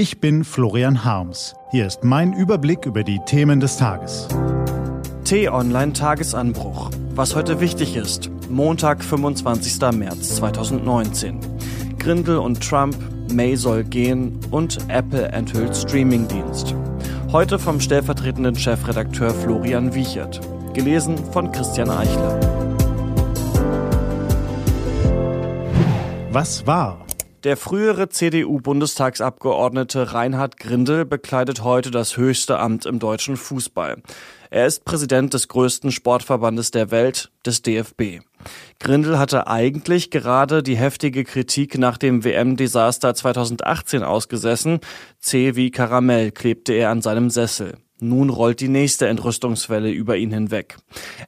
Ich bin Florian Harms. Hier ist mein Überblick über die Themen des Tages. T-Online Tagesanbruch. Was heute wichtig ist. Montag, 25. März 2019. Grindel und Trump, May soll gehen und Apple enthüllt Streamingdienst. Heute vom stellvertretenden Chefredakteur Florian Wiechert. Gelesen von Christian Eichler. Was war? Der frühere CDU-Bundestagsabgeordnete Reinhard Grindel bekleidet heute das höchste Amt im deutschen Fußball. Er ist Präsident des größten Sportverbandes der Welt, des DFB. Grindel hatte eigentlich gerade die heftige Kritik nach dem WM-Desaster 2018 ausgesessen. C wie Karamell klebte er an seinem Sessel. Nun rollt die nächste Entrüstungswelle über ihn hinweg.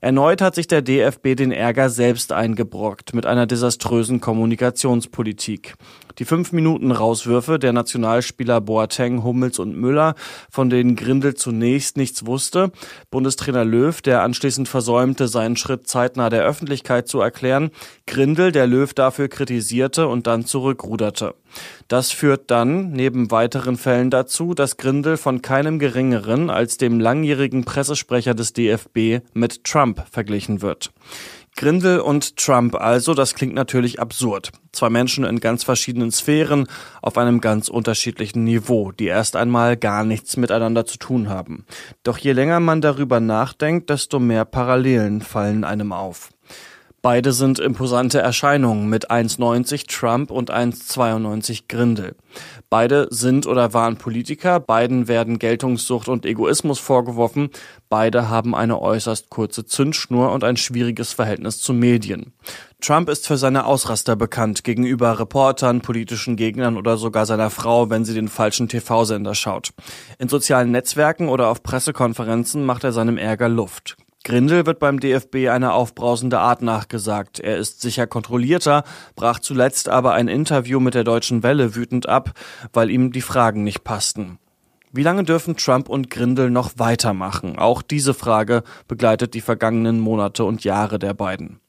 Erneut hat sich der DFB den Ärger selbst eingebrockt mit einer desaströsen Kommunikationspolitik. Die fünf Minuten Rauswürfe der Nationalspieler Boateng, Hummels und Müller, von denen Grindel zunächst nichts wusste, Bundestrainer Löw, der anschließend versäumte, seinen Schritt zeitnah der Öffentlichkeit zu erklären, Grindel, der Löw dafür kritisierte und dann zurückruderte. Das führt dann neben weiteren Fällen dazu, dass Grindel von keinem geringeren als dem langjährigen Pressesprecher des DFB mit Trump verglichen wird. Grindel und Trump also, das klingt natürlich absurd. Zwei Menschen in ganz verschiedenen Sphären auf einem ganz unterschiedlichen Niveau, die erst einmal gar nichts miteinander zu tun haben. Doch je länger man darüber nachdenkt, desto mehr Parallelen fallen einem auf. Beide sind imposante Erscheinungen mit 1,90 Trump und 1,92 Grindel. Beide sind oder waren Politiker, beiden werden Geltungssucht und Egoismus vorgeworfen, beide haben eine äußerst kurze Zündschnur und ein schwieriges Verhältnis zu Medien. Trump ist für seine Ausraster bekannt gegenüber Reportern, politischen Gegnern oder sogar seiner Frau, wenn sie den falschen TV-Sender schaut. In sozialen Netzwerken oder auf Pressekonferenzen macht er seinem Ärger Luft. Grindel wird beim DFB eine aufbrausende Art nachgesagt. Er ist sicher kontrollierter, brach zuletzt aber ein Interview mit der Deutschen Welle wütend ab, weil ihm die Fragen nicht passten. Wie lange dürfen Trump und Grindel noch weitermachen? Auch diese Frage begleitet die vergangenen Monate und Jahre der beiden.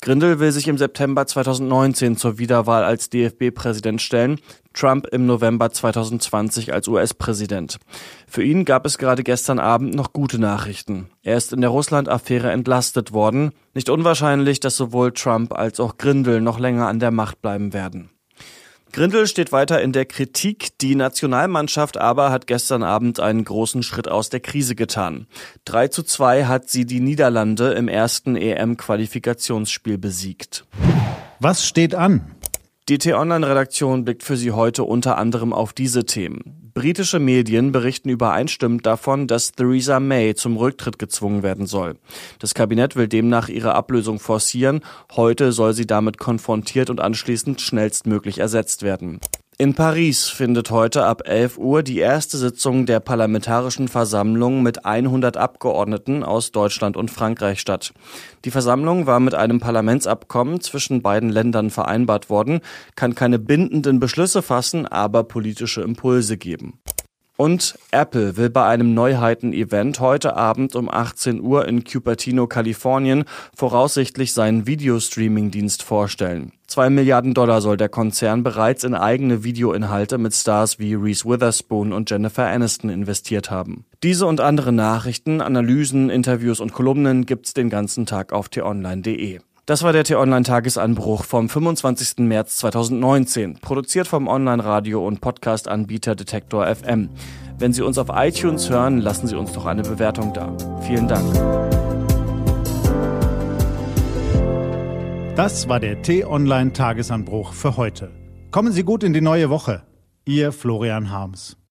Grindel will sich im September 2019 zur Wiederwahl als DFB-Präsident stellen, Trump im November 2020 als US-Präsident. Für ihn gab es gerade gestern Abend noch gute Nachrichten. Er ist in der Russland-Affäre entlastet worden. Nicht unwahrscheinlich, dass sowohl Trump als auch Grindel noch länger an der Macht bleiben werden. Grindel steht weiter in der Kritik. Die Nationalmannschaft aber hat gestern Abend einen großen Schritt aus der Krise getan. 3 zu 2 hat sie die Niederlande im ersten EM-Qualifikationsspiel besiegt. Was steht an? Die T-Online-Redaktion blickt für Sie heute unter anderem auf diese Themen. Britische Medien berichten übereinstimmend davon, dass Theresa May zum Rücktritt gezwungen werden soll. Das Kabinett will demnach ihre Ablösung forcieren. Heute soll sie damit konfrontiert und anschließend schnellstmöglich ersetzt werden. In Paris findet heute ab 11 Uhr die erste Sitzung der Parlamentarischen Versammlung mit 100 Abgeordneten aus Deutschland und Frankreich statt. Die Versammlung war mit einem Parlamentsabkommen zwischen beiden Ländern vereinbart worden, kann keine bindenden Beschlüsse fassen, aber politische Impulse geben. Und Apple will bei einem Neuheiten-Event heute Abend um 18 Uhr in Cupertino, Kalifornien, voraussichtlich seinen Videostreaming-Dienst vorstellen. Zwei Milliarden Dollar soll der Konzern bereits in eigene Videoinhalte mit Stars wie Reese Witherspoon und Jennifer Aniston investiert haben. Diese und andere Nachrichten, Analysen, Interviews und Kolumnen gibt's den ganzen Tag auf t-online.de. Das war der T-Online-Tagesanbruch vom 25. März 2019, produziert vom Online-Radio- und Podcast-Anbieter Detektor FM. Wenn Sie uns auf iTunes hören, lassen Sie uns doch eine Bewertung da. Vielen Dank. Das war der T-Online-Tagesanbruch für heute. Kommen Sie gut in die neue Woche. Ihr Florian Harms.